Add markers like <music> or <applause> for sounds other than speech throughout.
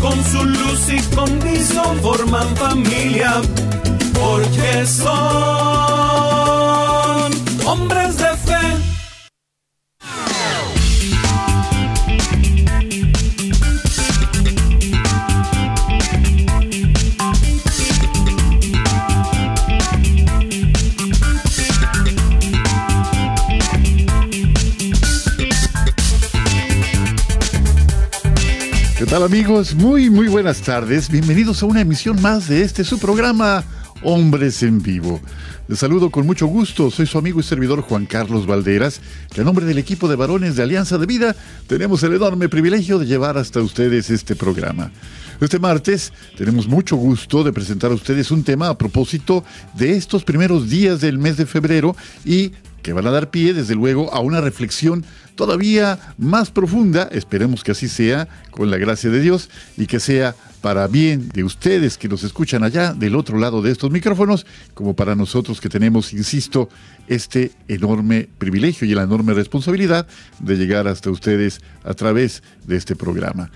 con su luz y condición forman familia, porque son hombres de tal amigos? Muy, muy buenas tardes. Bienvenidos a una emisión más de este su programa Hombres en Vivo. Les saludo con mucho gusto. Soy su amigo y servidor Juan Carlos Valderas, que a nombre del equipo de varones de Alianza de Vida tenemos el enorme privilegio de llevar hasta ustedes este programa. Este martes tenemos mucho gusto de presentar a ustedes un tema a propósito de estos primeros días del mes de febrero y que van a dar pie, desde luego, a una reflexión todavía más profunda, esperemos que así sea, con la gracia de Dios, y que sea para bien de ustedes que nos escuchan allá del otro lado de estos micrófonos, como para nosotros que tenemos, insisto, este enorme privilegio y la enorme responsabilidad de llegar hasta ustedes a través de este programa.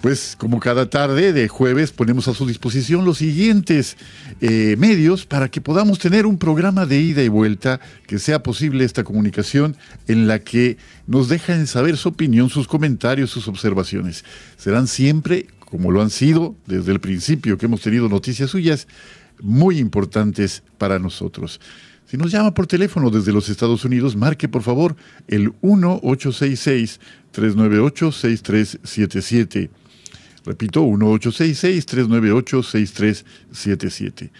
Pues como cada tarde de jueves ponemos a su disposición los siguientes eh, medios para que podamos tener un programa de ida y vuelta, que sea posible esta comunicación en la que nos dejan saber su opinión, sus comentarios, sus observaciones. Serán siempre, como lo han sido desde el principio que hemos tenido noticias suyas, muy importantes para nosotros. Si nos llama por teléfono desde los Estados Unidos, marque por favor el 1-866-398-6377. Repito, 1866-398-6377.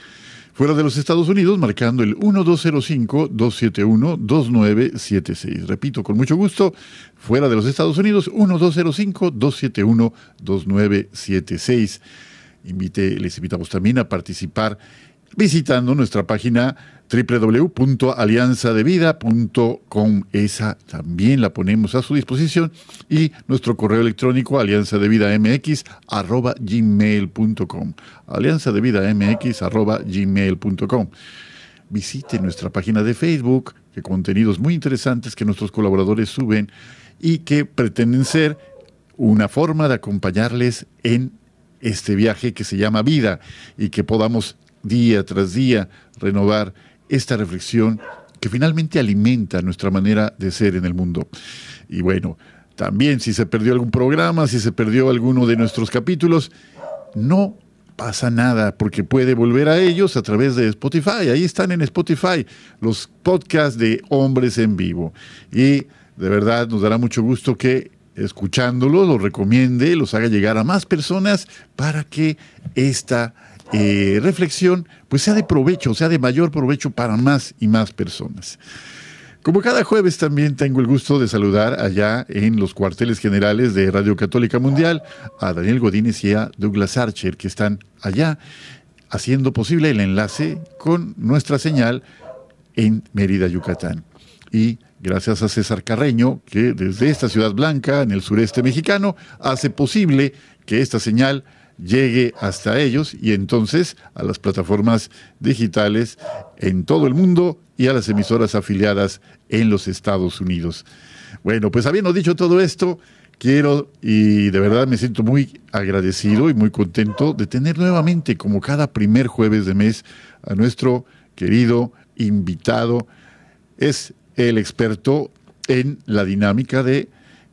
Fuera de los Estados Unidos, marcando el 1205-271-2976. Repito, con mucho gusto, fuera de los Estados Unidos, 1205-271-2976. Invite, les invitamos también a participar visitando nuestra página www.alianzadevida.com. Esa también la ponemos a su disposición y nuestro correo electrónico alianzadevidamx@gmail.com. alianzadevidamx@gmail.com. Visite nuestra página de Facebook, que contenidos muy interesantes que nuestros colaboradores suben y que pretenden ser una forma de acompañarles en este viaje que se llama vida y que podamos día tras día renovar esta reflexión que finalmente alimenta nuestra manera de ser en el mundo. Y bueno, también si se perdió algún programa, si se perdió alguno de nuestros capítulos, no pasa nada porque puede volver a ellos a través de Spotify. Ahí están en Spotify los podcasts de Hombres en Vivo. Y de verdad nos dará mucho gusto que escuchándolos los recomiende, los haga llegar a más personas para que esta eh, reflexión pues sea de provecho, sea de mayor provecho para más y más personas. Como cada jueves también tengo el gusto de saludar allá en los cuarteles generales de Radio Católica Mundial a Daniel Godínez y a Douglas Archer que están allá haciendo posible el enlace con nuestra señal en Mérida, Yucatán. Y gracias a César Carreño, que desde esta ciudad blanca, en el sureste mexicano, hace posible que esta señal llegue hasta ellos y entonces a las plataformas digitales en todo el mundo y a las emisoras afiliadas en los Estados Unidos. Bueno, pues habiendo dicho todo esto, quiero y de verdad me siento muy agradecido y muy contento de tener nuevamente, como cada primer jueves de mes, a nuestro querido invitado. Es el experto en la dinámica de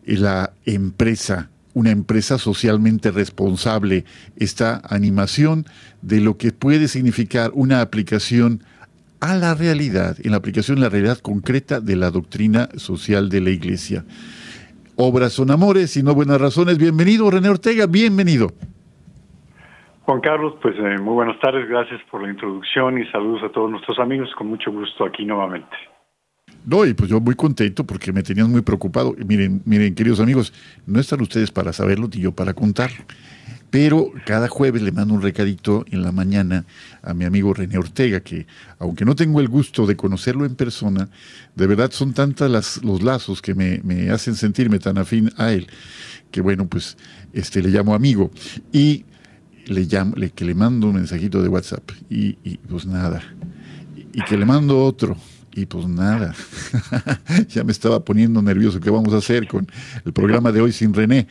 la empresa una empresa socialmente responsable, esta animación de lo que puede significar una aplicación a la realidad, en la aplicación a la realidad concreta de la doctrina social de la Iglesia. Obras son amores y no buenas razones. Bienvenido, René Ortega, bienvenido. Juan Carlos, pues eh, muy buenas tardes, gracias por la introducción y saludos a todos nuestros amigos, con mucho gusto aquí nuevamente. No, y pues yo muy contento porque me tenían muy preocupado. miren, miren, queridos amigos, no están ustedes para saberlo ni yo para contarlo. Pero cada jueves le mando un recadito en la mañana a mi amigo René Ortega, que aunque no tengo el gusto de conocerlo en persona, de verdad son tantas las, los lazos que me, me hacen sentirme tan afín a él, que bueno, pues este, le llamo amigo. Y le llamo, le, que le mando un mensajito de WhatsApp y, y pues nada. Y que le mando otro y pues nada, <laughs> ya me estaba poniendo nervioso. ¿Qué vamos a hacer con el programa de hoy sin René?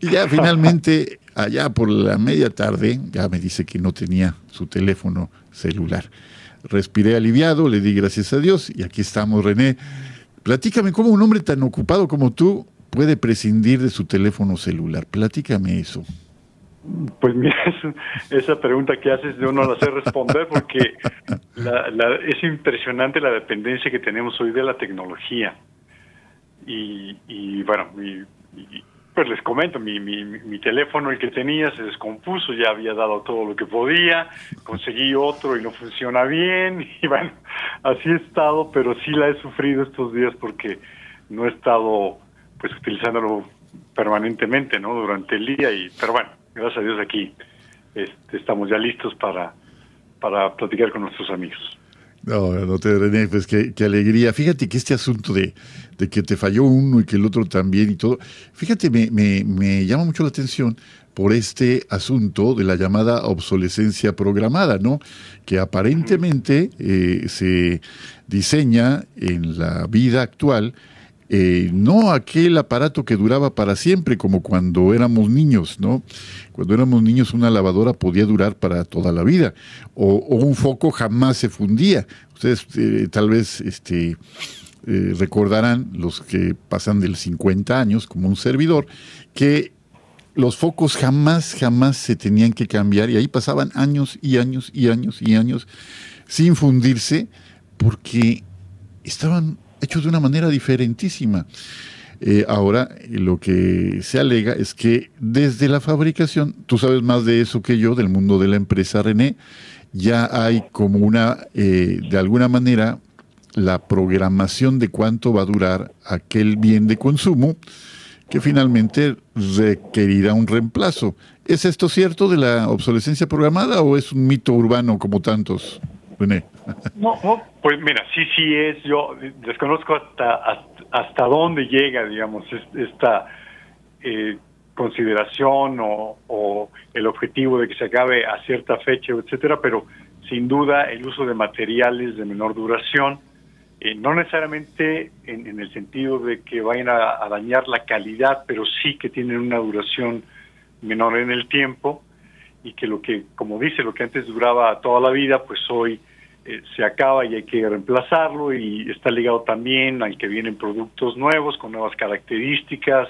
Y ya finalmente, allá por la media tarde, ya me dice que no tenía su teléfono celular. Respiré aliviado, le di gracias a Dios y aquí estamos, René. Platícame cómo un hombre tan ocupado como tú puede prescindir de su teléfono celular. Platícame eso. Pues mira, <laughs> esa pregunta que haces yo no la sé responder porque la, la, es impresionante la dependencia que tenemos hoy de la tecnología. Y, y bueno, y, pues les comento, mi, mi, mi, teléfono, el que tenía, se descompuso, ya había dado todo lo que podía, conseguí otro y no funciona bien, <laughs> y bueno, así he estado, pero sí la he sufrido estos días porque no he estado pues utilizándolo permanentemente, ¿no? Durante el día, y pero bueno, gracias a Dios aquí este, estamos ya listos para, para platicar con nuestros amigos. No, no te René, pues qué, alegría. Fíjate que este asunto de, de, que te falló uno y que el otro también y todo, fíjate, me, me, me, llama mucho la atención por este asunto de la llamada obsolescencia programada, ¿no? Que aparentemente eh, se diseña en la vida actual eh, no aquel aparato que duraba para siempre, como cuando éramos niños, ¿no? Cuando éramos niños una lavadora podía durar para toda la vida, o, un foco jamás se fundía. Ustedes eh, tal vez este, eh, recordarán, los que pasan del 50 años, como un servidor, que los focos jamás, jamás se tenían que cambiar y ahí pasaban años y años y años y años sin fundirse porque estaban hechos de una manera diferentísima. Eh, ahora, lo que se alega es que desde la fabricación, tú sabes más de eso que yo, del mundo de la empresa René, ya hay como una, eh, de alguna manera, la programación de cuánto va a durar aquel bien de consumo que finalmente requerirá un reemplazo. ¿Es esto cierto de la obsolescencia programada o es un mito urbano como tantos? René. No, no, pues mira, sí, sí es. Yo desconozco hasta hasta, dónde llega, digamos, esta eh, consideración o, el objetivo de que se acabe a cierta fecha, etcétera, pero sin duda el uso de materiales de menor duración, eh, no necesariamente en, el sentido de que vayan a dañar la calidad, pero sí que tienen una duración menor en el tiempo y que lo que, como dice, lo que antes duraba toda la vida, pues hoy eh, se acaba y hay que reemplazarlo y está ligado también al que vienen productos nuevos con nuevas características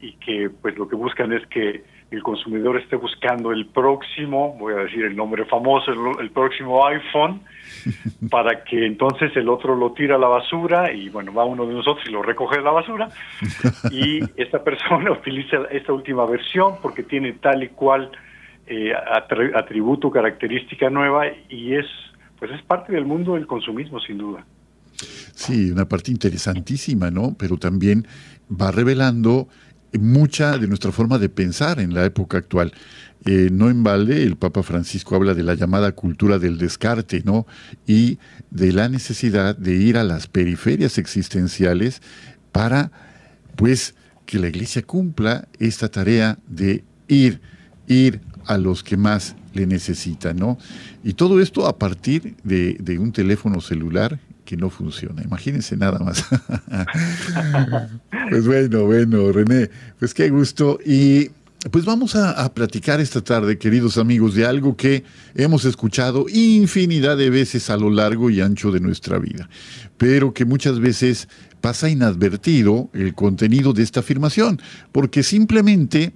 y que pues lo que buscan es que el consumidor esté buscando el próximo, voy a decir el nombre famoso, el, el próximo iPhone, <laughs> para que entonces el otro lo tira a la basura y bueno, va uno de nosotros y lo recoge de la basura. Y esta persona <laughs> utiliza esta última versión porque tiene tal y cual eh, atributo, característica nueva y es, pues es parte del mundo del consumismo, sin duda. Sí, una parte interesantísima, ¿no? Pero también va revelando mucha de nuestra forma de pensar en la época actual. Eh, no en balde, el Papa Francisco habla de la llamada cultura del descarte, ¿no? Y de la necesidad de ir a las periferias existenciales para, pues, que la Iglesia cumpla esta tarea de ir, ir a los que más le necesitan, ¿no? Y todo esto a partir de, un teléfono celular que no funciona. Imagínense nada más. <laughs> pues bueno, bueno, René, pues qué gusto. Y pues vamos a, a, platicar esta tarde, queridos amigos, de algo que hemos escuchado infinidad de veces a lo largo y ancho de nuestra vida, pero que muchas veces pasa inadvertido el contenido de esta afirmación, porque simplemente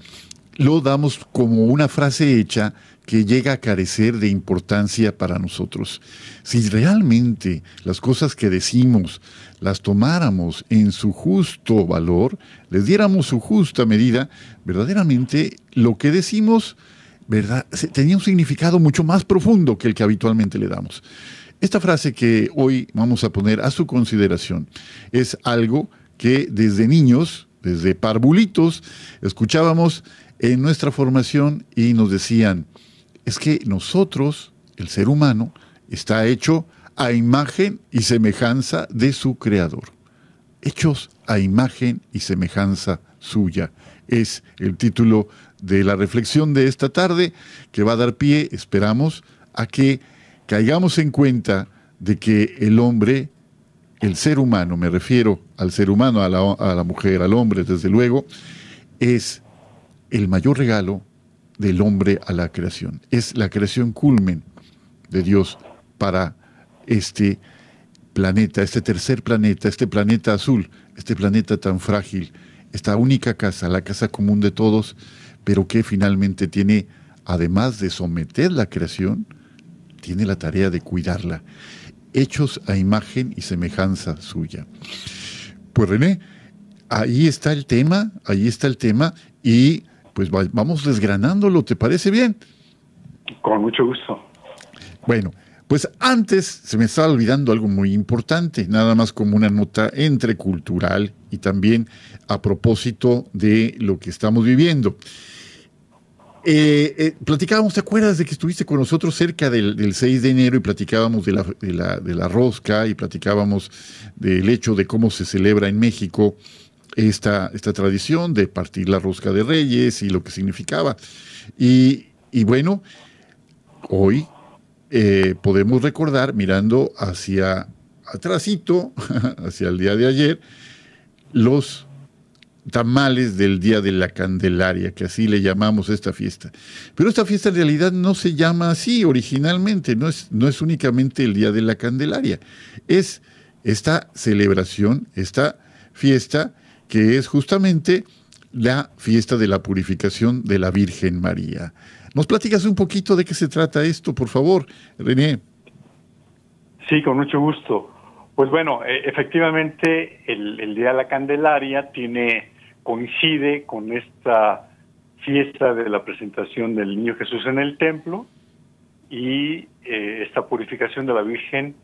lo damos como una frase hecha que llega a carecer de importancia para nosotros. Si realmente las cosas que decimos las tomáramos en su justo valor, les diéramos su justa medida, verdaderamente lo que decimos tenía un significado mucho más profundo que el que habitualmente le damos. Esta frase que hoy vamos a poner a su consideración es algo que desde niños desde parvulitos, escuchábamos en nuestra formación y nos decían, es que nosotros, el ser humano, está hecho a imagen y semejanza de su creador. Hechos a imagen y semejanza suya. Es el título de la reflexión de esta tarde que va a dar pie, esperamos, a que caigamos en cuenta de que el hombre, el ser humano, me refiero al ser humano, a la, a la mujer, al hombre, desde luego, es el mayor regalo del hombre a la creación. Es la creación culmen de Dios para este planeta, este tercer planeta, este planeta azul, este planeta tan frágil, esta única casa, la casa común de todos, pero que finalmente tiene, además de someter la creación, tiene la tarea de cuidarla, hechos a imagen y semejanza suya. Pues René, ahí está el tema, ahí está el tema, y pues vamos desgranándolo, ¿te parece bien? Con mucho gusto. Bueno, pues antes se me estaba olvidando algo muy importante, nada más como una nota entre cultural y también a propósito de lo que estamos viviendo. Eh, eh, platicábamos, ¿te acuerdas de que estuviste con nosotros cerca del, 6 de enero y platicábamos de la, de, la, de la, rosca y platicábamos del hecho de cómo se celebra en México esta, esta tradición de partir la rosca de reyes y lo que significaba? Y, y bueno, hoy eh, podemos recordar mirando hacia atrásito, <laughs> hacia el día de ayer, los tamales del Día de la Candelaria, que así le llamamos esta fiesta. Pero esta fiesta en realidad no se llama así originalmente, no es, no es únicamente el Día de la Candelaria, es esta celebración, esta fiesta que es justamente la fiesta de la purificación de la Virgen María. ¿Nos platicas un poquito de qué se trata esto, por favor, René? Sí, con mucho gusto. Pues bueno, e, efectivamente el, Día de la Candelaria tiene coincide con esta fiesta de la presentación del Niño Jesús en el templo y eh, esta purificación de la Virgen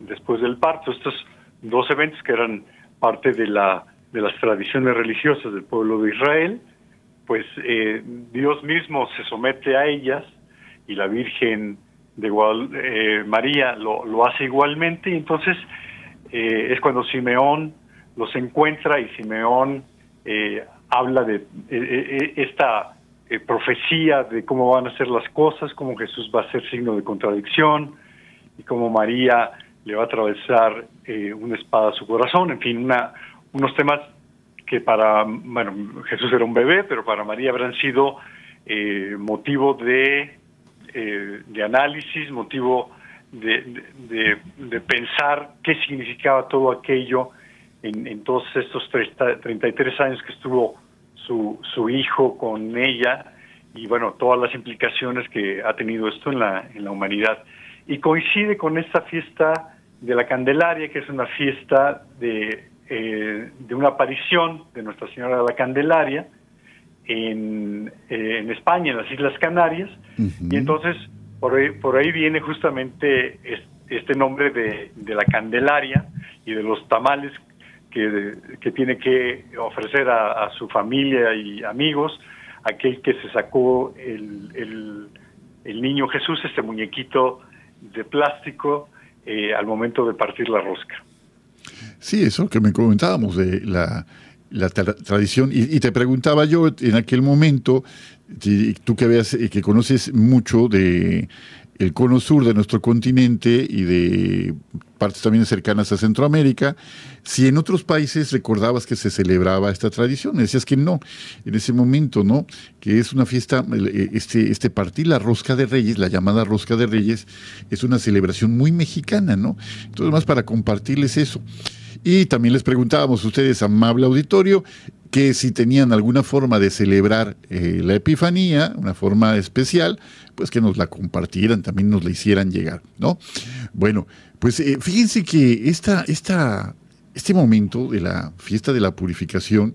después del parto. Estos dos eventos que eran parte de la de las tradiciones religiosas del pueblo de Israel pues eh, Dios mismo se somete a ellas y la Virgen de eh, María lo, hace igualmente, y entonces eh, es cuando Simeón los encuentra y Simeón habla de esta profecía de cómo van a ser las cosas, cómo Jesús va a ser signo de contradicción y cómo María le va a atravesar una espada a su corazón, en fin, una, unos temas que para, bueno, Jesús era un bebé, pero para María habrán sido eh, motivo de, eh, de análisis, motivo de, de, pensar qué significaba todo aquello en, en todos estos 30, 33 años que estuvo su, su hijo con ella y bueno, todas las implicaciones que ha tenido esto en la, en la humanidad. Y coincide con esta fiesta de la Candelaria, que es una fiesta de eh, de una aparición de Nuestra Señora de la Candelaria en, eh, en España, en las Islas Canarias, y entonces por ahí, por ahí viene justamente este nombre de, de, la Candelaria y de los tamales que, que tiene que ofrecer a, su familia y amigos, aquel que se sacó el, el, el niño Jesús, este muñequito de plástico, eh, al momento de partir la rosca. Sí, eso que me comentábamos de la, tradición. Y, te preguntaba yo en aquel momento, tú que veas, que conoces mucho de el cono sur de nuestro continente y de partes también cercanas a Centroamérica, si en otros países recordabas que se celebraba esta tradición, decías que no, en ese momento, ¿no? Que es una fiesta, este, este partir la rosca de reyes, la llamada rosca de reyes, es una celebración muy mexicana, ¿no? Entonces, más para compartirles eso. Y también les preguntábamos a ustedes, amable auditorio, que si tenían alguna forma de celebrar eh, la Epifanía, una forma especial, pues que nos la compartieran, también nos la hicieran llegar, ¿no? Bueno, pues eh, fíjense que esta, esta, este momento de la fiesta de la purificación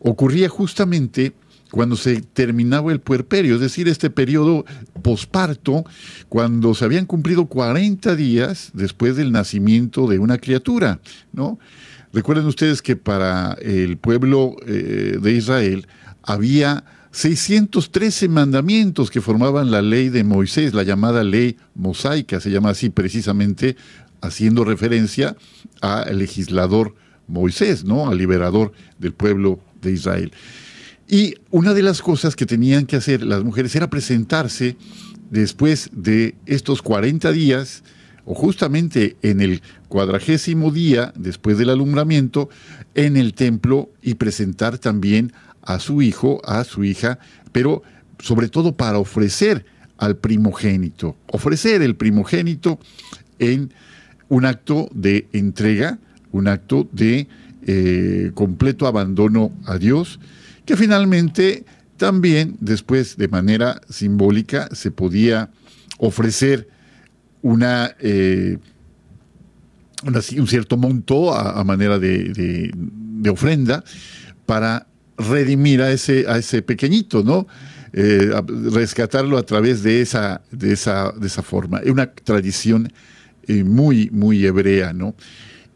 ocurría justamente cuando se terminaba el puerperio, es decir, este periodo posparto, cuando se habían cumplido 40 días después del nacimiento de una criatura, ¿no? Recuerden ustedes que para el pueblo eh, de Israel había 613 mandamientos que formaban la ley de Moisés, la llamada ley mosaica, se llama así precisamente haciendo referencia al legislador Moisés, ¿no? Al liberador del pueblo de Israel. Y una de las cosas que tenían que hacer las mujeres era presentarse después de estos 40 días, o justamente en el cuadragésimo día después del alumbramiento, en el templo y presentar también a su hijo, a su hija, pero sobre todo para ofrecer al primogénito, ofrecer el primogénito en un acto de entrega, un acto de eh, completo abandono a Dios, que finalmente también después de manera simbólica se podía ofrecer una, eh, un cierto monto a, manera de, ofrenda para redimir a ese, a ese pequeñito, ¿no? Eh, rescatarlo a través de esa, de esa, de esa forma. Es una tradición eh, muy, muy hebrea, ¿no?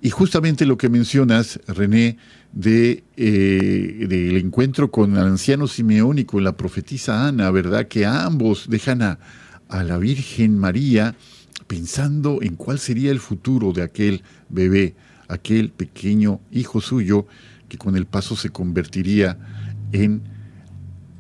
Y justamente lo que mencionas, René, de, del encuentro con el anciano Simeón y con la profetisa Ana, ¿verdad? Que ambos dejan a, a la Virgen María pensando en cuál sería el futuro de aquel bebé, aquel pequeño hijo suyo, que con el paso se convertiría en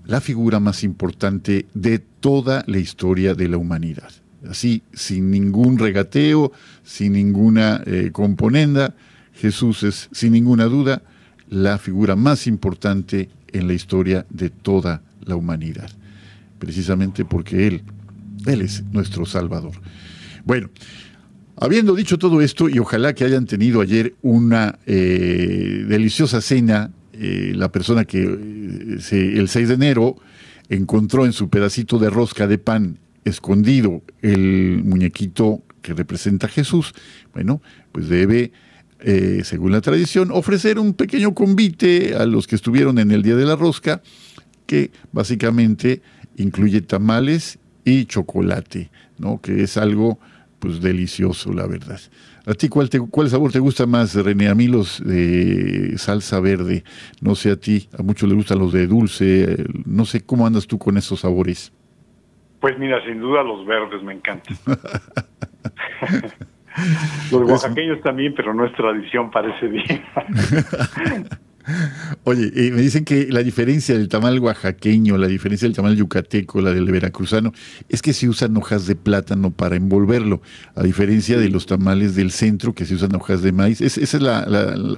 la figura más importante de toda la historia de la humanidad. Así, sin ningún regateo, sin ninguna eh, componenda, Jesús es, sin ninguna duda, la figura más importante en la historia de toda la humanidad, precisamente porque Él, Él es nuestro Salvador. Bueno, habiendo dicho todo esto, y ojalá que hayan tenido ayer una eh, deliciosa cena, eh, la persona que eh, el 6 de enero encontró en su pedacito de rosca de pan escondido el muñequito que representa a Jesús, bueno, pues debe eh, según la tradición, ofrecer un pequeño convite a los que estuvieron en el Día de la Rosca, que básicamente incluye tamales y chocolate, ¿no? que es algo pues delicioso, la verdad. ¿A ti cuál, te, cuál sabor te gusta más, René? A mí los de salsa verde, no sé a ti, a muchos les gustan los de dulce, no sé cómo andas tú con esos sabores. Pues mira, sin duda los verdes me encantan. <laughs> Los oaxaqueños también, pero no es tradición, parece bien. <laughs> Oye, me dicen que la diferencia del tamal oaxaqueño, la diferencia del tamal yucateco, la del veracruzano, es que se usan hojas de plátano para envolverlo, a diferencia de los tamales del centro que se usan hojas de maíz. ¿Es, ¿Esa es la,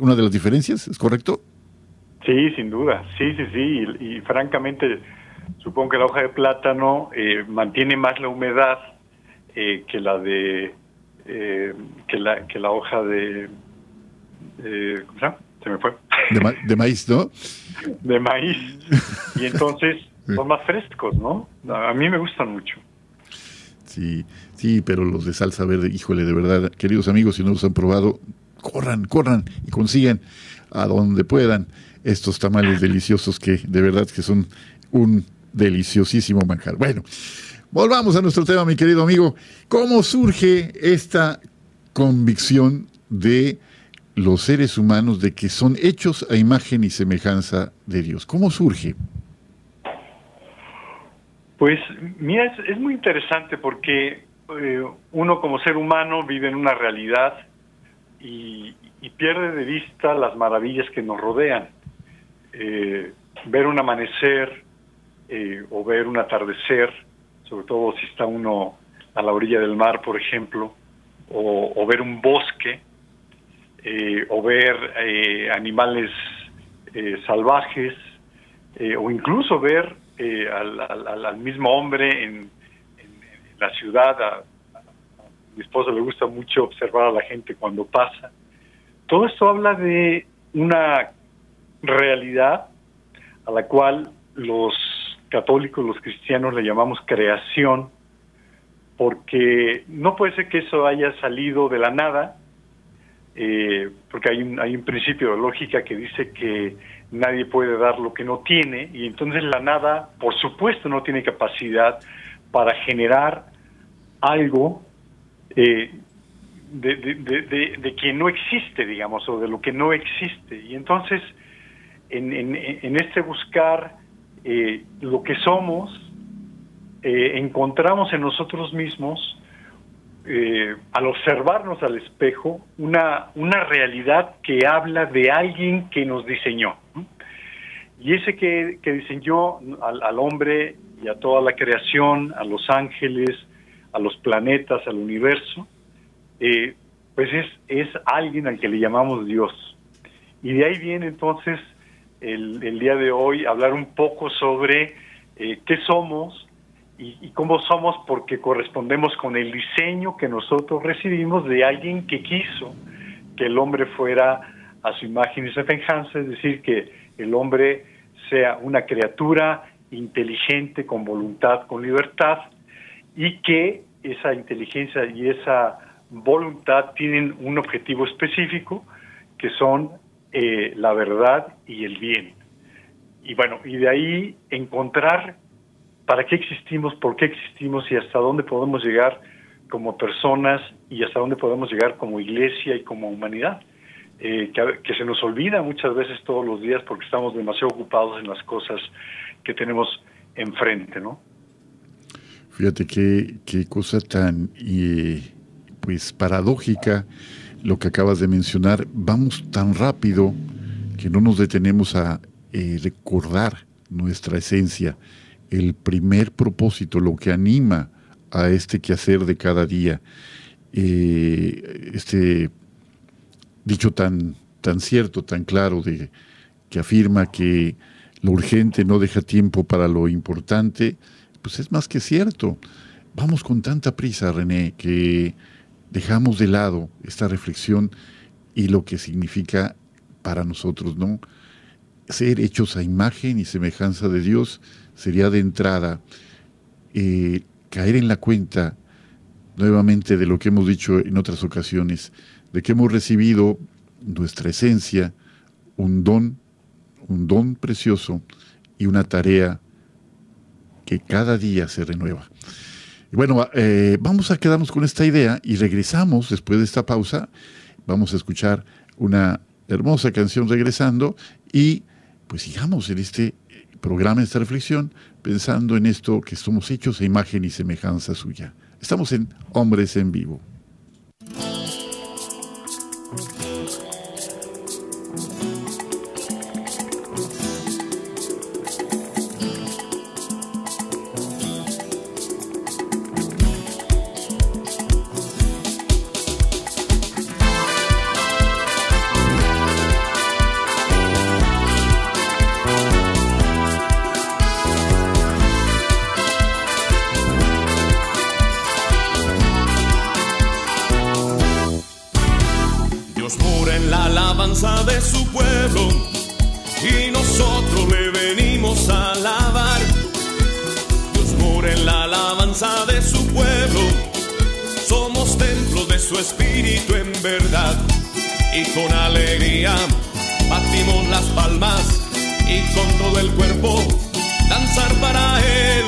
una de las diferencias? ¿Es correcto? Sí, sin duda. Sí, sí, sí. Y, francamente, supongo que la hoja de plátano eh, mantiene más la humedad eh, que la de eh, que, la, que la hoja de... ¿Cómo se llama? Se me fue. De, maíz, ¿no? <laughs> De maíz. Y entonces <laughs> son más frescos, ¿no? A mí me gustan mucho. Sí, sí, pero los de salsa verde, híjole, de verdad, queridos amigos, si no los han probado, corran, corran y consigan a donde puedan estos tamales deliciosos que de verdad que son un deliciosísimo manjar. Bueno, Volvamos a nuestro tema, mi querido amigo. ¿Cómo surge esta convicción de los seres humanos de que son hechos a imagen y semejanza de Dios? ¿Cómo surge? Pues mira, es, muy interesante porque eh, uno como ser humano vive en una realidad y, pierde de vista las maravillas que nos rodean. Eh, ver un amanecer eh, o ver un atardecer sobre todo si está uno a la orilla del mar, por ejemplo, o, ver un bosque, eh, o ver eh, animales eh, salvajes, o incluso ver al, mismo hombre en, la ciudad. A, mi esposo le gusta mucho observar a la gente cuando pasa. Todo esto habla de una realidad a la cual los católicos, los cristianos le llamamos creación, porque no puede ser que eso haya salido de la nada, eh, porque hay un, hay un principio de lógica que dice que nadie puede dar lo que no tiene, y entonces la nada, por supuesto, no tiene capacidad para generar algo, eh, de, quien no existe, digamos, o de lo que no existe. Y entonces, en, este buscar eh, lo que somos, eh, encontramos en nosotros mismos, eh, al observarnos al espejo, una, una realidad que habla de alguien que nos diseñó. Y ese que, diseñó al hombre y a toda la creación, a los ángeles, a los planetas, al universo, eh, pues es, es alguien al que le llamamos Dios. Y de ahí viene entonces el, el día de hoy hablar un poco sobre eh, qué somos y, y, cómo somos porque correspondemos con el diseño que nosotros recibimos de alguien que quiso que el hombre fuera a su imagen y semejanza, es decir, que el hombre sea una criatura inteligente, con voluntad, con libertad, y que esa inteligencia y esa voluntad tienen un objetivo específico, que son eh, la verdad y el bien. Y bueno, y de ahí encontrar para qué existimos, por qué existimos y hasta dónde podemos llegar como personas y hasta dónde podemos llegar como iglesia y como humanidad. Eh, que, se nos olvida muchas veces todos los días porque estamos demasiado ocupados en las cosas que tenemos enfrente, ¿no? Fíjate qué, cosa tan pues paradójica lo que acabas de mencionar. Vamos tan rápido que no nos detenemos a eh, recordar nuestra esencia, el primer propósito, lo que anima a este quehacer de cada día. Eh, este dicho tan, tan cierto, tan claro, de, que afirma que lo urgente no deja tiempo para lo importante, pues es más que cierto. Vamos con tanta prisa, René, que dejamos de lado esta reflexión y lo que significa para nosotros, ¿no? Ser hechos a imagen y semejanza de Dios sería de entrada eh, caer en la cuenta nuevamente de lo que hemos dicho en otras ocasiones, de que hemos recibido nuestra esencia, un don, un don precioso y una tarea que cada día se renueva. Bueno, eh, vamos a quedarnos con esta idea y regresamos después de esta pausa. Vamos a escuchar una hermosa canción regresando y pues sigamos en este programa, esta reflexión, pensando en esto que somos hechos a imagen y semejanza suya. Estamos en Hombres en Vivo. y con alegría batimos las palmas y con todo el cuerpo danzar para él,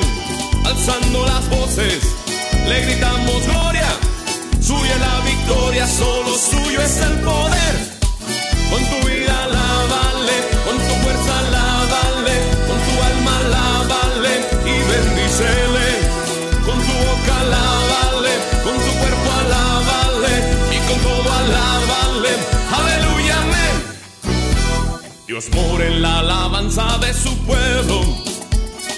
alzando las voces, le gritamos gloria, suya la victoria, solo suyo es el poder, con tu vida la Dios por en la alabanza de su pueblo.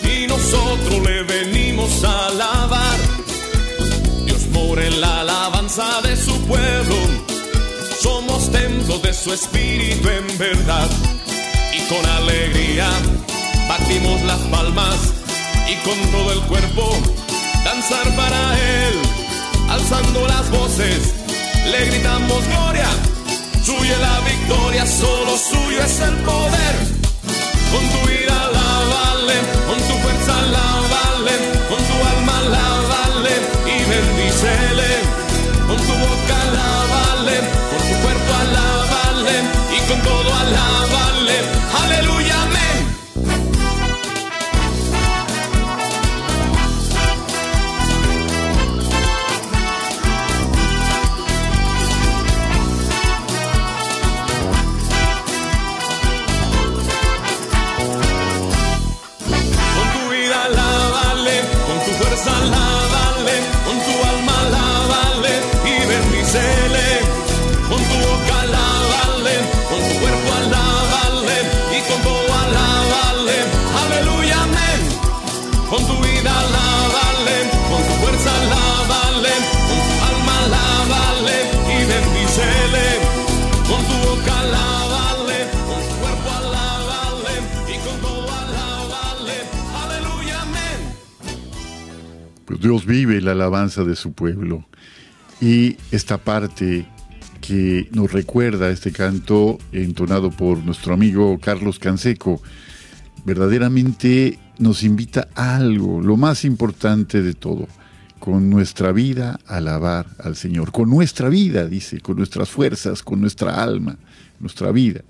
Y nosotros le venimos a alabar. Dios por en la alabanza de su pueblo, somos templo de su espíritu en verdad. Y con alegría batimos las palmas. Y con todo el cuerpo danzar para él, alzando las voces le gritamos gloria Suya la victoria, solo suyo es el poder. Con tu vida lávale, con tu fuerza lávale, con tu alma lávale y bendícele. Con tu boca Dios vive la alabanza de su pueblo. Y esta parte que nos recuerda este canto entonado por nuestro amigo Carlos Canseco, verdaderamente nos invita a algo, lo más importante de todo, con nuestra vida alabar al Señor, con nuestra vida, dice, con nuestras fuerzas, con nuestra alma, nuestra vida,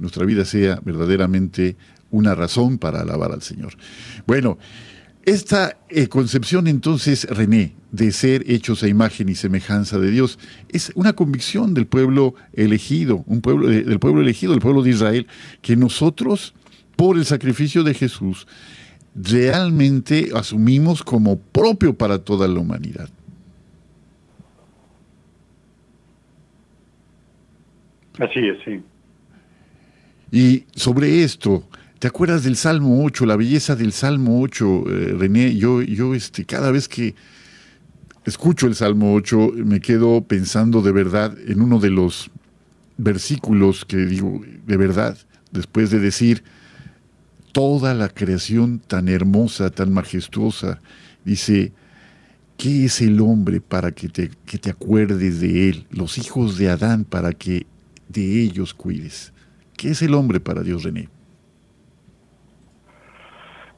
nuestra vida sea verdaderamente una razón para alabar al Señor. Bueno, esta eh, concepción entonces, René, de ser hechos a imagen y semejanza de Dios, es una convicción del pueblo elegido, un pueblo del pueblo elegido, del pueblo de Israel, que nosotros, por el sacrificio de Jesús, realmente asumimos como propio para toda la humanidad. Así es, sí. Y sobre esto, ¿Te acuerdas del Salmo 8, la belleza del Salmo 8, eh, René? Yo, yo este, cada vez que escucho el Salmo 8 me quedo pensando de verdad en uno de los versículos que digo, de verdad, después de decir toda la creación tan hermosa, tan majestuosa, dice, ¿qué es el hombre para que te, que te acuerdes de él? Los hijos de Adán para que de ellos cuides. ¿Qué es el hombre para Dios, René?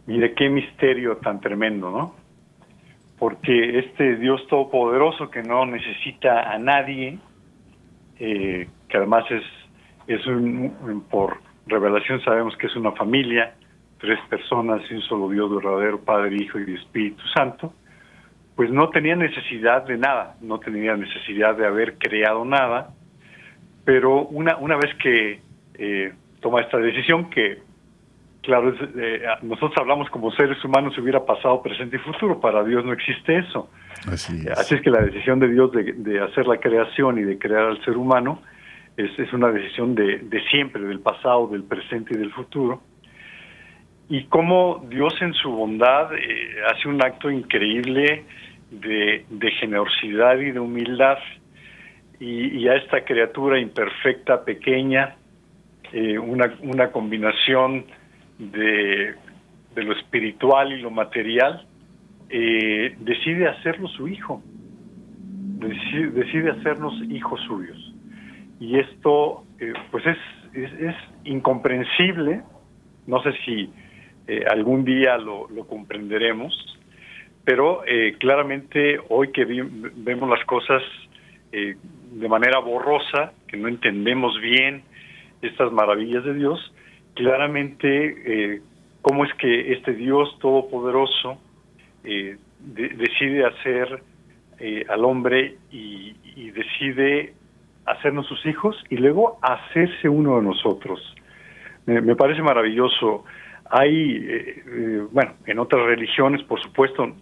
Mire qué misterio tan tremendo, ¿no? Porque este Dios todopoderoso que no necesita a nadie, eh, que además es, es un, por revelación sabemos que es una familia, tres personas y un solo Dios verdadero, Padre, Hijo y Espíritu Santo, pues no tenía necesidad de nada, no tenía necesidad de haber creado nada, pero una, una vez que eh, toma esta decisión, que Claro, eh, nosotros hablamos como seres humanos si hubiera pasado, presente y futuro. Para Dios no existe eso. Así es. Así es que la decisión de Dios de, hacer la creación y de crear al ser humano es, es una decisión de, de, siempre, del pasado, del presente y del futuro. Y cómo Dios en su bondad eh, hace un acto increíble de, de generosidad y de humildad. Y, y, a esta criatura imperfecta, pequeña, eh, una, una combinación de, lo espiritual y lo material, eh, decide hacerlo su hijo, decide, hacernos hijos suyos. Y esto, eh, pues es, es, incomprensible, no sé si eh, algún día lo, lo comprenderemos, pero claramente hoy que vemos las cosas de manera borrosa, que no entendemos bien estas maravillas de Dios, claramente eh, cómo es que este Dios todopoderoso eh, decide hacer eh, al hombre y, decide hacernos sus hijos y luego hacerse uno de nosotros. Me, parece maravilloso. Hay, bueno, en otras religiones, por supuesto,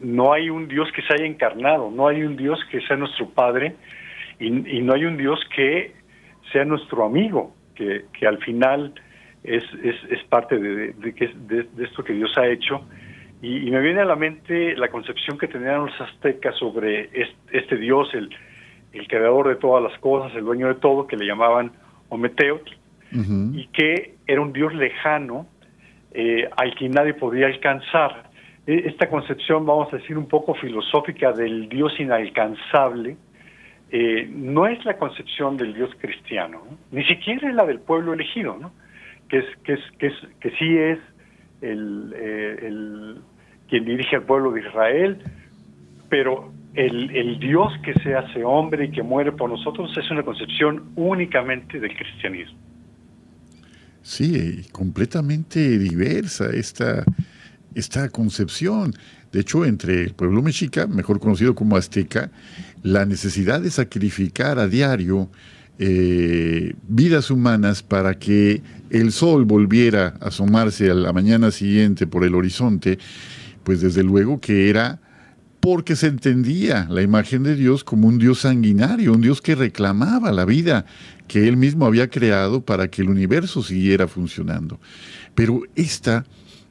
no hay un Dios que se haya encarnado, no hay un Dios que sea nuestro Padre y no hay un Dios que sea nuestro amigo que, al final es, es, parte de, de, esto que Dios ha hecho. Y, me viene a la mente la concepción que tenían los aztecas sobre este, Dios, el, el, creador de todas las cosas, el dueño de todo, que le llamaban Ometeotl, y que era un Dios lejano eh, al que nadie podía alcanzar. E, esta concepción, vamos a decir, un poco filosófica del Dios inalcanzable, eh, no es la concepción del Dios cristiano, ni siquiera es la del pueblo elegido, ¿no? que, es, que, es, que, sí es el, eh, el, quien dirige al pueblo de Israel, pero el, Dios que se hace hombre y que muere por nosotros es una concepción únicamente del cristianismo. Sí, completamente diversa esta concepción. De hecho, entre el pueblo mexica, mejor conocido como azteca, la necesidad de sacrificar a diario eh, vidas humanas para que el sol volviera a asomarse a la mañana siguiente por el horizonte, pues desde luego que era porque se entendía la imagen de Dios como un Dios sanguinario, un Dios que reclamaba la vida que él mismo había creado para que el universo siguiera funcionando. Pero esta,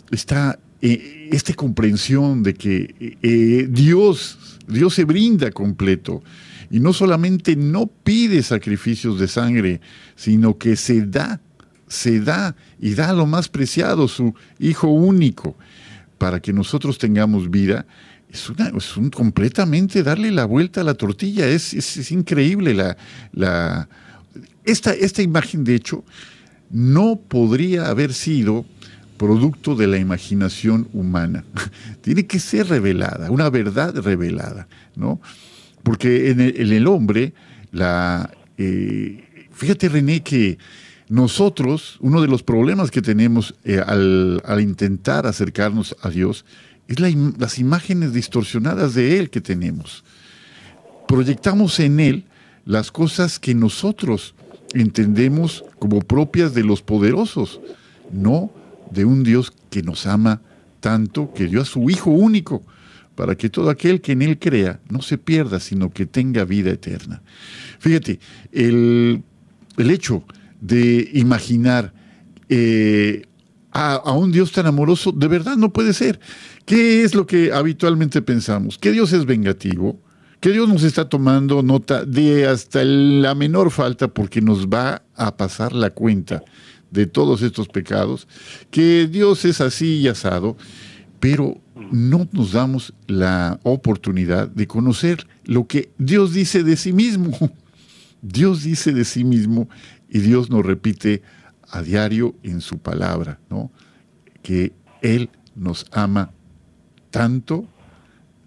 esta, eh, esta comprensión de que eh, Dios Dios se brinda completo. Y no solamente no pide sacrificios de sangre, sino que se da, se da y da lo más preciado, su Hijo único, para que nosotros tengamos vida, es, una, es un, completamente darle la vuelta a la tortilla. Es, es, increíble la, la, esta, esta imagen, de hecho, no podría haber sido producto de la imaginación humana. <laughs> Tiene que ser revelada, una verdad revelada, ¿no? Porque en el, hombre, la, eh, fíjate René que nosotros, uno de los problemas que tenemos eh, al, intentar acercarnos a Dios es las imágenes distorsionadas de Él que tenemos. Proyectamos en Él las cosas que nosotros entendemos como propias de los poderosos, no de un Dios que nos ama tanto, que dio a su Hijo único, para que todo aquel que en Él crea no se pierda, sino que tenga vida eterna. Fíjate, el, el hecho de imaginar eh, a, un Dios tan amoroso, de verdad no puede ser. ¿Qué es lo que habitualmente pensamos? ¿Que Dios es vengativo? ¿Que Dios nos está tomando nota de hasta la menor falta porque nos va a pasar la cuenta de todos estos pecados? ¿Que Dios es así y asado? Pero no nos damos la oportunidad de conocer lo que Dios dice de sí mismo. <laughs> Dios dice de sí mismo y Dios nos repite a diario en su palabra, ¿no? Que Él nos ama tanto,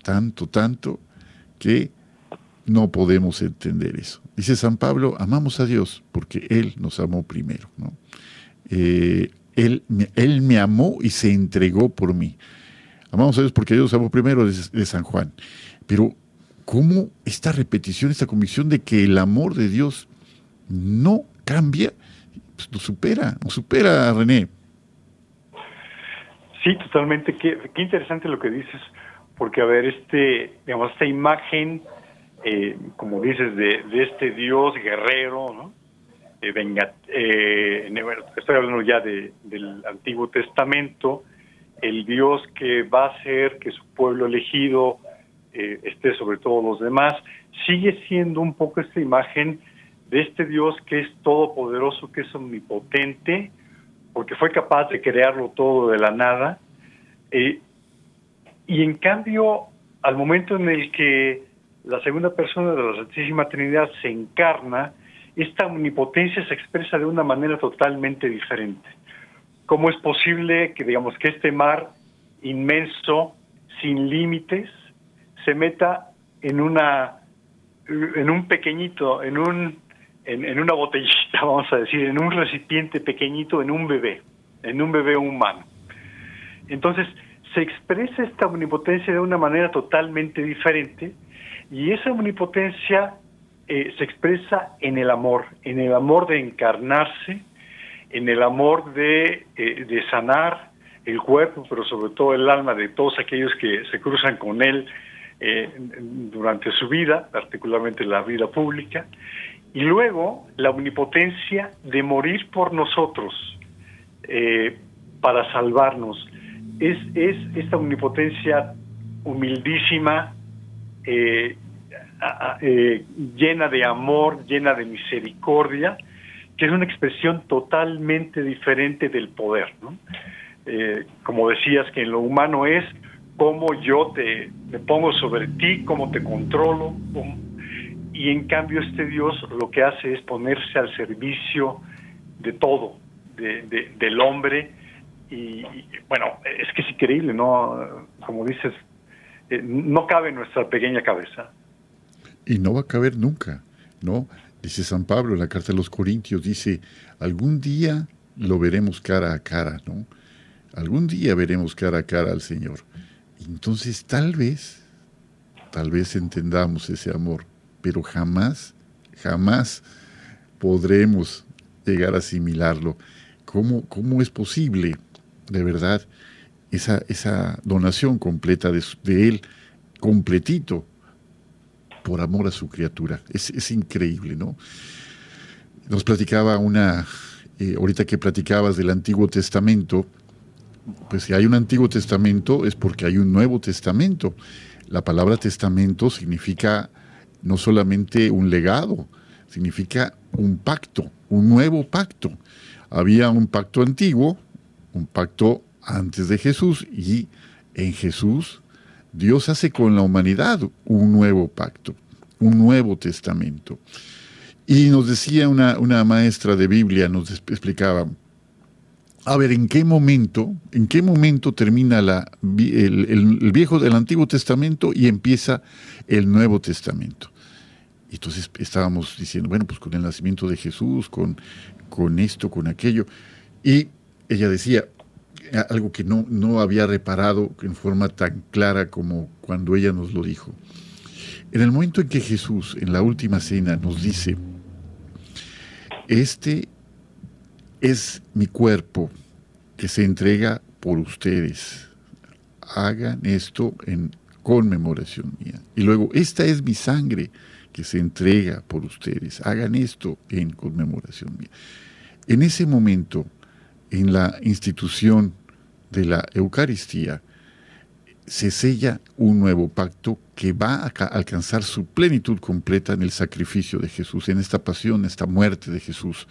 tanto, tanto, que no podemos entender eso. Dice San Pablo, amamos a Dios porque Él nos amó primero, ¿no? Eh, él, él, me amó y se entregó por mí. Amamos a Dios porque Dios amó primero de San Juan. Pero, ¿cómo esta repetición, esta convicción de que el amor de Dios no cambia, pues nos supera, nos supera, René. Sí, totalmente. Qué, interesante lo que dices, porque a ver, este, digamos, esta imagen, eh, como dices, de, este Dios guerrero, ¿no? Eh, venga, eh, estoy hablando ya del Antiguo Testamento, el Dios que va a hacer que su pueblo elegido esté sobre todos los demás, sigue siendo un poco esta imagen de este Dios que es todopoderoso, que es omnipotente, porque fue capaz de crearlo todo de la nada. Eh, y en cambio, al momento en el que la segunda persona de la Santísima Trinidad se encarna, esta omnipotencia se expresa de una manera totalmente diferente. ¿Cómo es posible que, digamos, que este mar inmenso, sin límites, se meta en una en un pequeñito, en un en, una botellita, <laughs> vamos a decir, en un recipiente pequeñito, en un bebé, en un bebé humano. Entonces, se expresa esta omnipotencia de una manera totalmente diferente y esa omnipotencia eh, se expresa en el amor, en el amor de encarnarse, en el amor de, eh, de sanar el cuerpo, pero sobre todo el alma de todos aquellos que se cruzan con él eh, durante su vida, particularmente la vida pública, y luego la omnipotencia de morir por nosotros eh, para salvarnos. Es, es esta omnipotencia humildísima, eh, eh, llena de amor, llena de misericordia, que es una expresión totalmente diferente del poder. como decías, que en lo humano es cómo yo te, me pongo sobre ti, cómo te controlo, y en cambio este Dios lo que hace es ponerse al servicio de todo, de, del hombre, y, bueno, es que es increíble, ¿no? Como dices, eh, no cabe en nuestra pequeña cabeza. Y no va a caber nunca, ¿no? Dice San Pablo en la carta de los Corintios, dice, algún día lo veremos cara a cara, ¿no? Algún día veremos cara a cara al Señor. Entonces tal vez, tal vez entendamos ese amor pero jamás, jamás podremos llegar a asimilarlo. ¿Cómo, cómo es posible, de verdad, esa, esa donación completa de, de, Él, completito, por amor a su criatura? Es, increíble, ¿no? Nos platicaba una, eh, ahorita que platicabas del Antiguo Testamento, pues si hay un Antiguo Testamento es porque hay un Nuevo Testamento. La palabra testamento significa no solamente un legado, significa un pacto, un nuevo pacto. Había un pacto antiguo, un pacto antes de Jesús y en Jesús, Dios hace con la humanidad un nuevo pacto, un nuevo testamento. Y nos decía una, maestra de Biblia, nos explicaba, a ver, ¿en qué momento, en qué momento termina el, el, viejo del Antiguo Testamento y empieza el Nuevo Testamento? Y entonces estábamos diciendo, bueno, pues con el nacimiento de Jesús, con, con esto, con aquello. Y ella decía algo que no, no había reparado en forma tan clara como cuando ella nos lo dijo. En el momento en que Jesús, en la última cena, nos dice, este es mi cuerpo que se entrega por ustedes. Hagan esto en conmemoración mía. Y luego, esta es mi sangre que se entrega por ustedes. Hagan esto en conmemoración mía. En ese momento, en la institución de la Eucaristía, se sella un nuevo pacto que va a alcanzar su plenitud completa en el sacrificio de Jesús, en esta pasión, esta muerte de Jesús,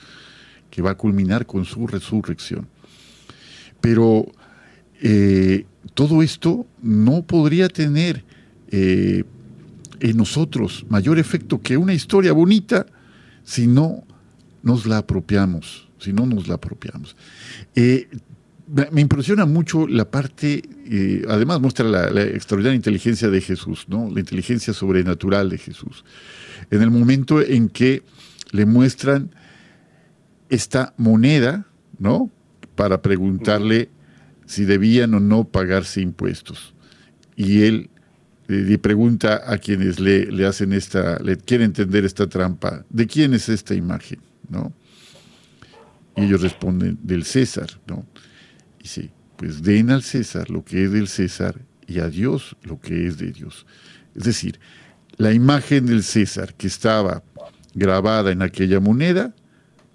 que va a culminar con su resurrección. Pero eh, todo esto no podría tener eh, en nosotros mayor efecto que una historia bonita si no nos la apropiamos, si no nos la apropiamos. Eh, me impresiona mucho la parte, eh, además muestra la, extraordinaria inteligencia de Jesús, ¿no? la inteligencia sobrenatural de Jesús. En el momento en que le muestran esta moneda, ¿no? Para preguntarle si debían o no pagarse impuestos. Y él le pregunta a quienes le, le, hacen esta, le quieren entender esta trampa, ¿de quién es esta imagen? ¿No? Y ellos responden, del César, ¿no? Y dice, pues den al César lo que es del César y a Dios lo que es de Dios. Es decir, la imagen del César que estaba grabada en aquella moneda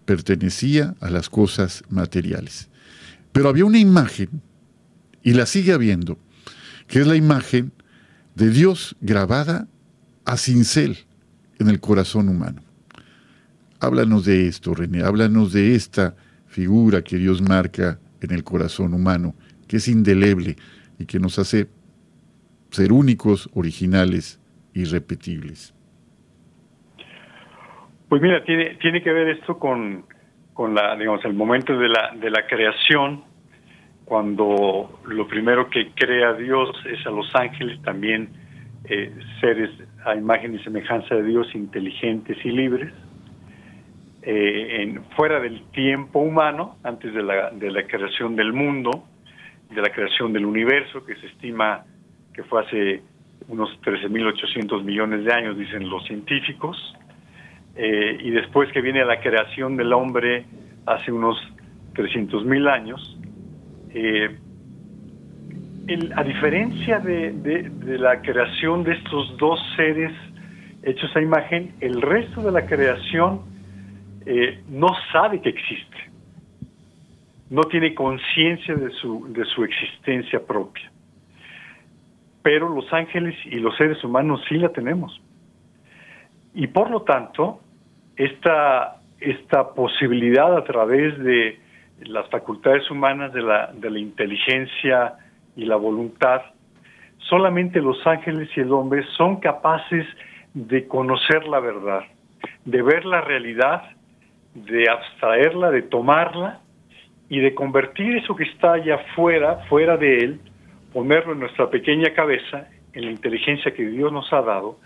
pertenecía a las cosas materiales. Pero había una imagen, y la sigue habiendo, que es la imagen de Dios grabada a cincel en el corazón humano. Háblanos de esto, René, háblanos de esta figura que Dios marca en el corazón humano, que es indeleble y que nos hace ser únicos, originales, irrepetibles. Pues mira, tiene, tiene que ver esto con, con la, digamos, el momento de la, de la creación, cuando lo primero que crea Dios es a los ángeles, también eh, seres a imagen y semejanza de Dios, inteligentes y libres, eh, en, fuera del tiempo humano, antes de la, de la creación del mundo, de la creación del universo, que se estima que fue hace unos 13.800 millones de años, dicen los científicos, eh, y después que viene la creación del hombre hace unos 300.000 años, eh, a diferencia de, la creación de estos dos seres hechos a imagen, el resto de la creación eh, no sabe que existe, no tiene conciencia de su, de su existencia propia. Pero los ángeles y los seres humanos sí la tenemos. Y por lo tanto, esta, esta posibilidad a través de las facultades humanas de la, de la inteligencia y la voluntad, solamente los ángeles y el hombre son capaces de conocer la verdad, de ver la realidad, de abstraerla, de tomarla y de convertir eso que está allá afuera, fuera de él, ponerlo en nuestra pequeña cabeza, en la inteligencia que Dios nos ha dado,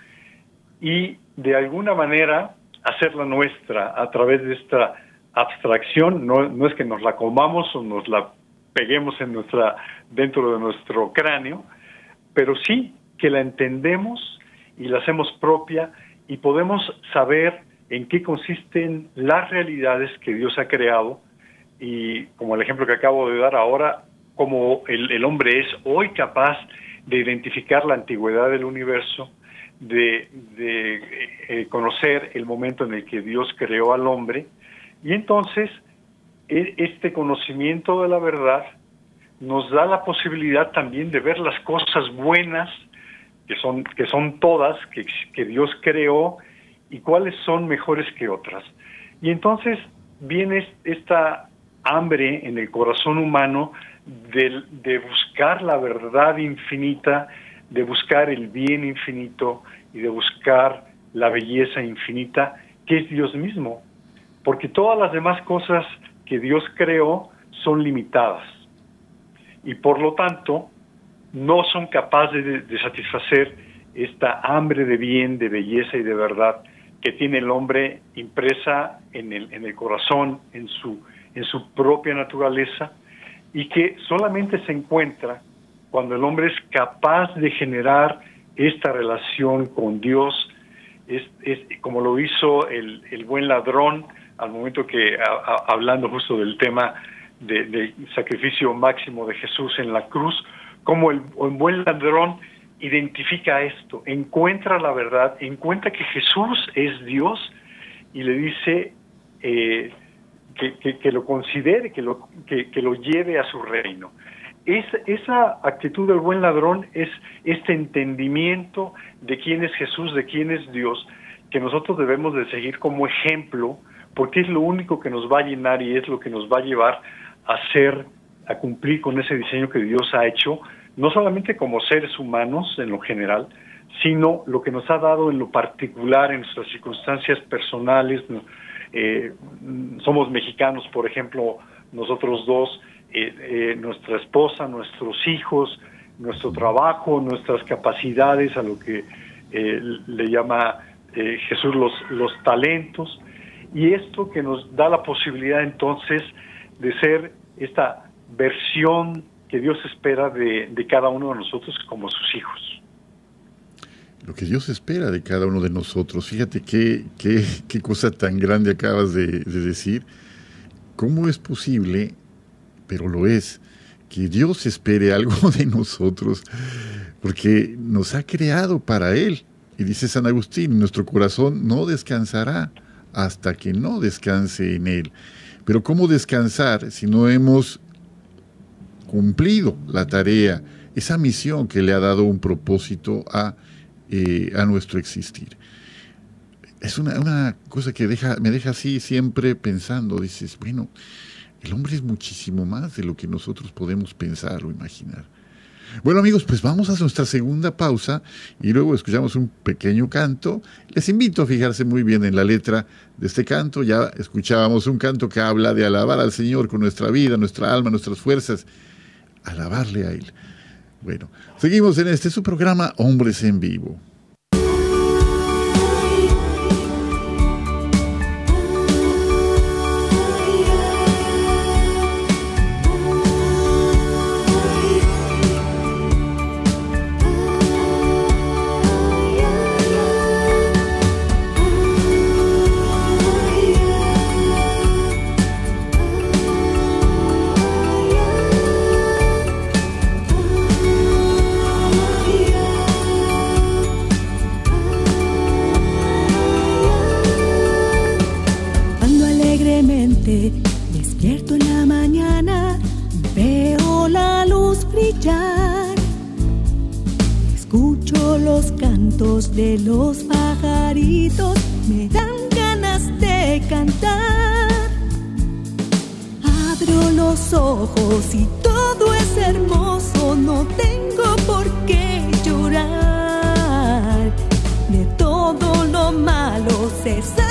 y de alguna manera hacerla nuestra a través de esta abstracción, no, no es que nos la comamos o nos la peguemos en nuestra, dentro de nuestro cráneo, pero sí que la entendemos y la hacemos propia y podemos saber en qué consisten las realidades que Dios ha creado y como el ejemplo que acabo de dar ahora, como el, hombre es hoy capaz de identificar la antigüedad del universo, de, de eh, conocer el momento en el que Dios creó al hombre, y entonces, e, este conocimiento de la verdad nos da la posibilidad también de ver las cosas buenas, que son, que son todas, que, que Dios creó, y cuáles son mejores que otras. Y entonces viene esta hambre en el corazón humano de, buscar la verdad infinita, de buscar el bien infinito y de buscar la belleza infinita que es Dios mismo. Porque todas las demás cosas que Dios creó son limitadas y por lo tanto no son capaces de, satisfacer esta hambre de bien, de belleza y de verdad que tiene el hombre impresa en el, en el corazón, en su, en su propia naturaleza, y que solamente se encuentra cuando el hombre es capaz de generar esta relación con Dios, es, es como lo hizo el, el buen ladrón al momento que, hablando justo del tema del sacrificio máximo de Jesús en la cruz, como el, buen ladrón identifica esto, encuentra la verdad, encuentra que Jesús es Dios y le dice eh, que, lo considere, que lo, que, lo lleve a su reino. Es, esa actitud del buen ladrón es este entendimiento de quién es Jesús, de quién es Dios, que nosotros debemos de seguir como ejemplo, porque es lo único que nos va a llenar y es lo que nos va a llevar a ser, a cumplir con ese diseño que Dios ha hecho, no solamente como seres humanos en lo general, sino lo que nos ha dado en lo particular, en nuestras circunstancias personales. Eh, somos mexicanos, por ejemplo, nosotros dos, eh, eh, nuestra esposa, nuestros hijos, nuestro trabajo, nuestras capacidades, a lo que le llama Jesús los, los talentos, y esto que nos da la posibilidad entonces de ser esta versión que Dios espera de, cada uno de nosotros como sus hijos. Lo que Dios espera de cada uno de nosotros. Fíjate qué, cosa tan grande acabas de, de decir. ¿Cómo es posible, pero lo es, que Dios espere algo <laughs> de nosotros? Porque nos ha creado para Él. Y dice San Agustín, nuestro corazón no descansará hasta que no descanse en Él. Pero ¿cómo descansar si no hemos cumplido la tarea, esa misión que le ha dado un propósito a, eh, a nuestro existir? Es una, cosa que deja, me deja así siempre pensando, dices, bueno, el hombre es muchísimo más de lo que nosotros podemos pensar o imaginar. Bueno amigos, pues vamos a nuestra segunda pausa y luego escuchamos un pequeño canto. Les invito a fijarse muy bien en la letra de este canto. Ya escuchábamos un canto que habla de alabar al Señor con nuestra vida, nuestra alma, nuestras fuerzas. Alabarle a Él. Bueno, seguimos en este su programa Hombres en Vivo. De los pajaritos me dan ganas de cantar. Abro los ojos y todo es hermoso, no tengo por qué llorar. De todo lo malo se saca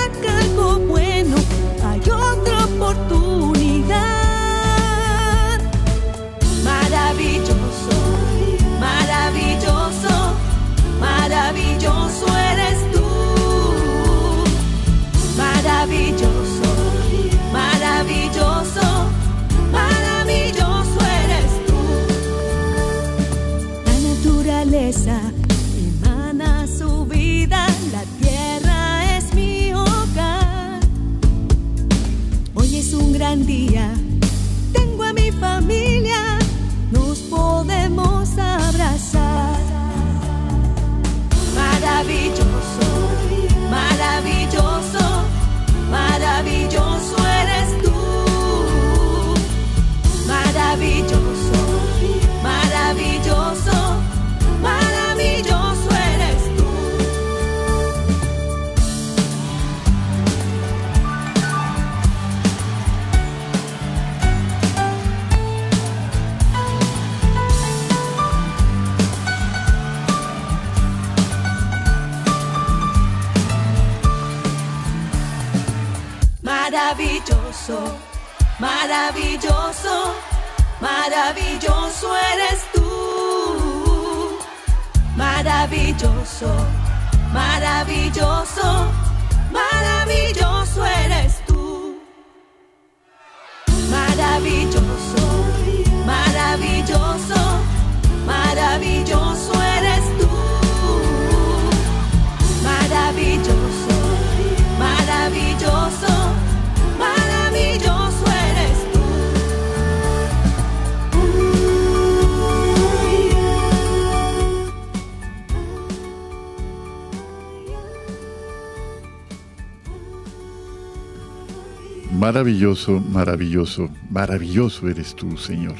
Maravilloso, maravilloso, maravilloso eres tú, Señor.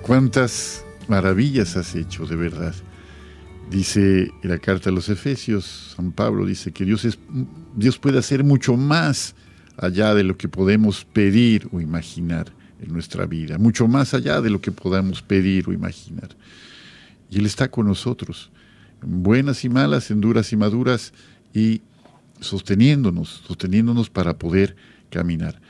Cuántas maravillas has hecho, de verdad. Dice la carta a los Efesios, San Pablo dice que Dios, es, Dios puede hacer mucho más allá de lo que podemos pedir o imaginar en nuestra vida, mucho más allá de lo que podamos pedir o imaginar. Y Él está con nosotros, en buenas y malas, en duras y maduras, y sosteniéndonos, sosteniéndonos para poder caminar.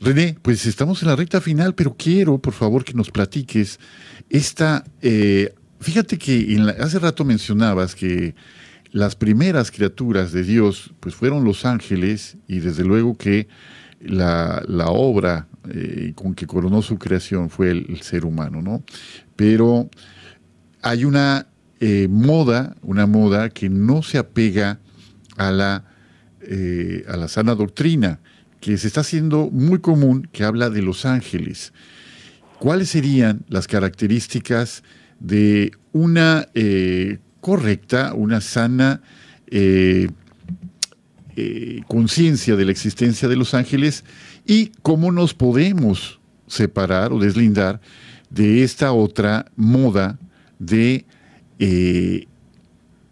René, pues estamos en la recta final, pero quiero, por favor, que nos platiques esta... eh, fíjate que en la- hace rato mencionabas que las primeras criaturas de Dios pues fueron los ángeles y desde luego que la, la obra eh, con que coronó su creación fue el, ser humano, ¿no? Pero hay una eh, moda, una moda que no se apega a la, a la sana doctrina, que se está haciendo muy común, que habla de los ángeles. ¿Cuáles serían las características de una eh, correcta, una sana eh, eh, conciencia de la existencia de los ángeles y cómo nos podemos separar o deslindar de esta otra moda de,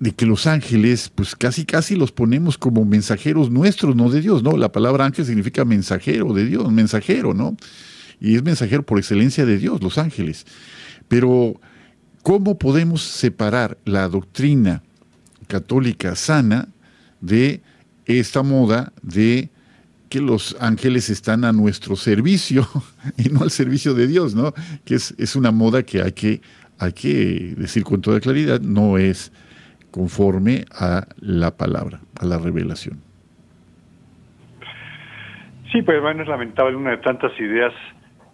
de que los ángeles, pues casi casi los ponemos como mensajeros nuestros, no de Dios, ¿no? La palabra ángel significa mensajero de Dios, mensajero, ¿no? Y es mensajero por excelencia de Dios, los ángeles. Pero, ¿cómo podemos separar la doctrina católica sana de esta moda de que los ángeles están a nuestro servicio <laughs> y no al servicio de Dios, ¿no? Que es, es una moda que hay, que hay que decir con toda claridad, no es conforme a la palabra, a la revelación. Sí, pues bueno, es lamentable una de tantas ideas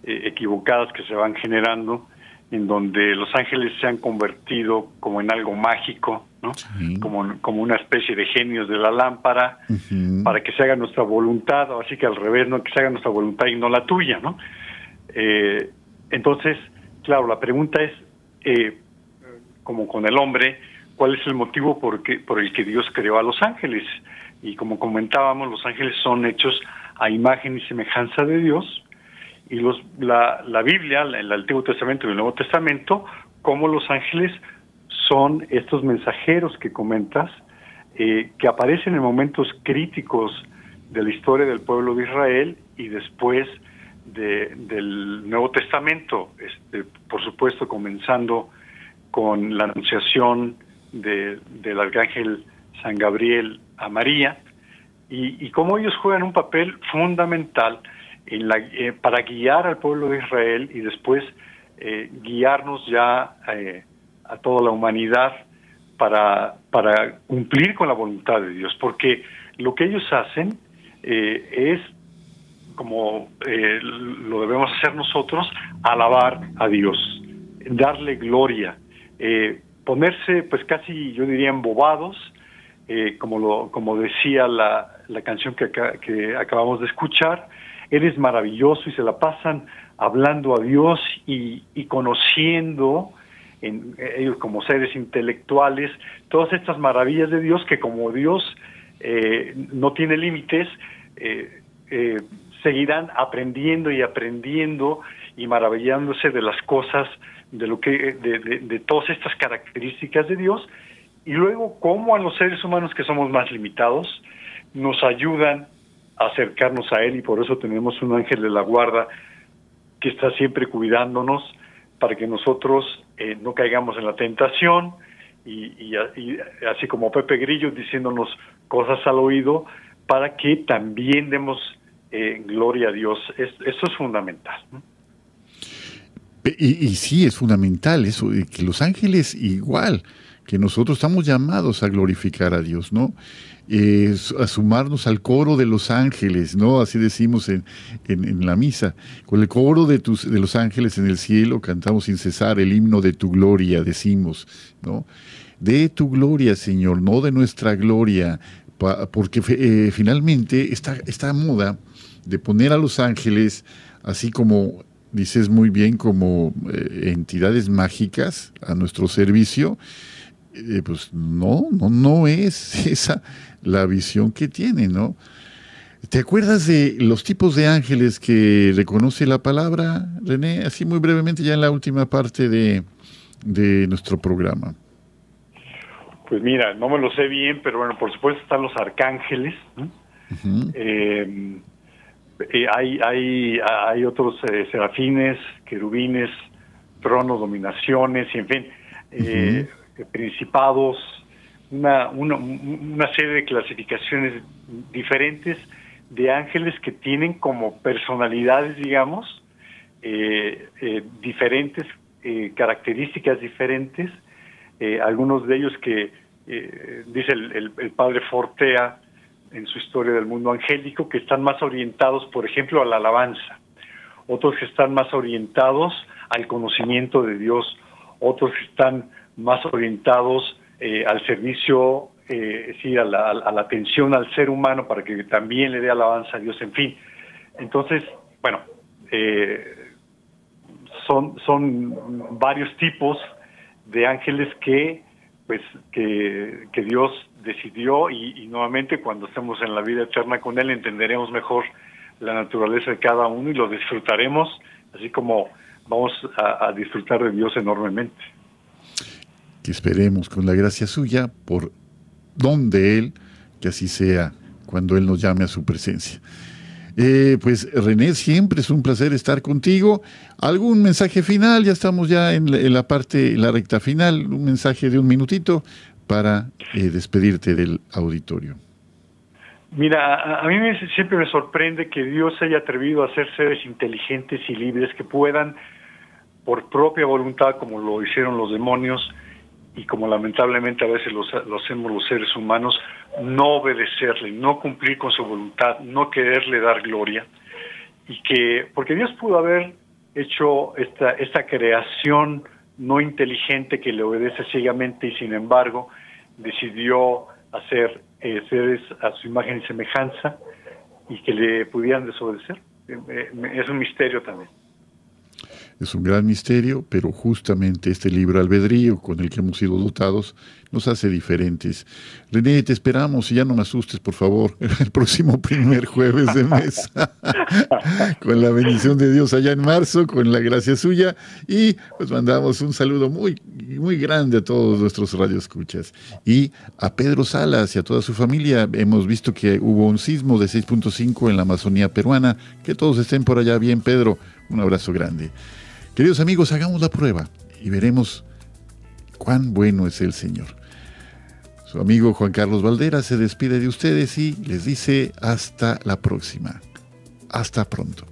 eh, equivocadas que se van generando, en donde los ángeles se han convertido como en algo mágico, ¿no? Sí. Como, como una especie de genios de la lámpara, para que se haga nuestra voluntad, o así que al revés, no que se haga nuestra voluntad y no la tuya, ¿no? Eh, entonces, claro, la pregunta es, eh, como con el hombre, ¿cuál es el motivo por, qué- por el que Dios creó a los ángeles? Y como comentábamos, los ángeles son hechos a imagen y semejanza de Dios, y los, la, la Biblia, el Antiguo Testamento y el Nuevo Testamento, como los ángeles son estos mensajeros que comentas, eh, que aparecen en momentos críticos de la historia del pueblo de Israel y después de- del Nuevo Testamento, este, por supuesto comenzando con la anunciación de- del arcángel San Gabriel a María, y, cómo ellos juegan un papel fundamental eh, para guiar al pueblo de Israel y después eh, guiarnos ya eh, a toda la humanidad para, cumplir con la voluntad de Dios, porque lo que ellos hacen es como lo debemos hacer nosotros, alabar a Dios, darle gloria, ponerse pues casi yo diría embobados, eh, como, lo, como decía la, la canción que, acabamos de escuchar, eres maravilloso y se la pasan hablando a Dios y, y conociendo en, ellos como seres intelectuales todas estas maravillas de Dios que como Dios eh, no tiene límites, eh, eh, seguirán aprendiendo y aprendiendo y maravillándose de las cosas, de lo que, de, de- todas estas características de Dios, y luego cómo a los seres humanos que somos más limitados nos ayudan a acercarnos a Él y por eso tenemos un ángel de la guarda que está siempre cuidándonos para que nosotros eh, no caigamos en la tentación y, y así como Pepe Grillo diciéndonos cosas al oído para que también demos eh, gloria a Dios. eso es fundamental. Y, sí, es fundamental eso, que los ángeles igual, que nosotros estamos llamados a glorificar a Dios, ¿no? Eh, a sumarnos al coro de los ángeles, ¿no? Así decimos en, en, la misa. Con el coro de, tus, de los ángeles en el cielo cantamos sin cesar el himno de tu gloria, decimos, ¿no? De tu gloria, Señor, no de nuestra gloria, porque eh, finalmente esta, esta moda de poner a los ángeles así como dices muy bien, como eh, entidades mágicas a nuestro servicio, eh, pues no, no, no es <laughs> esa la visión que tiene, ¿no? ¿Te acuerdas de los tipos de ángeles que reconoce la palabra, René? Así muy brevemente ya en la última parte de, nuestro programa. Pues mira, no me lo sé bien, pero bueno, por supuesto están los arcángeles. eh, eh, hay, hay, hay otros eh, serafines, querubines, tronos, dominaciones, y en fin, eh, principados, una, una, una, serie de clasificaciones diferentes de ángeles que tienen como personalidades, digamos, diferentes, características diferentes, algunos de ellos que, dice el, el padre Fortea, en su historia del mundo angélico que están más orientados, por ejemplo, a la alabanza, otros que están más orientados al conocimiento de Dios, otros que están más orientados eh, al servicio, eh, sí, a la, atención al ser humano para que también le dé alabanza a Dios, en fin. Entonces, bueno, eh, son, son varios tipos de ángeles que, pues, que, Dios decidió y, nuevamente cuando estemos en la vida eterna con Él entenderemos mejor la naturaleza de cada uno y lo disfrutaremos, así como vamos a, disfrutar de Dios enormemente. Que esperemos con la gracia suya por don de Él, que así sea cuando Él nos llame a su presencia. Eh, pues René, siempre es un placer estar contigo. ¿Algún mensaje final? Ya estamos ya en la, parte, en la recta final, un mensaje de un minutito para eh, despedirte del auditorio? Mira, a, mí siempre me sorprende que Dios haya atrevido a ser seres inteligentes y libres que puedan, por propia voluntad, como lo hicieron los demonios y como lamentablemente a veces lo, hacemos los seres humanos, no obedecerle, no cumplir con su voluntad, no quererle dar gloria. Y que, porque Dios pudo haber hecho esta, esta creación no inteligente que le obedece ciegamente y sin embargo decidió hacer eh, seres a su imagen y semejanza y que le pudieran desobedecer. Eh, eh, es un misterio también. Es un gran misterio, pero justamente este libro albedrío con el que hemos sido dotados nos hace diferentes. René, te esperamos y ya no me asustes, por favor, <laughs> el próximo primer jueves de mes, <laughs> con la bendición de Dios allá en marzo, con la gracia suya, y pues mandamos un saludo muy, muy grande a todos nuestros radioescuchas. Y a Pedro Salas y a toda su familia, hemos visto que hubo un sismo de 6.5 en la Amazonía peruana, que todos estén por allá bien, Pedro, un abrazo grande. Queridos amigos, hagamos la prueba y veremos cuán bueno es el Señor. Su amigo Juan Carlos Valdera se despide de ustedes y les dice hasta la próxima. Hasta pronto.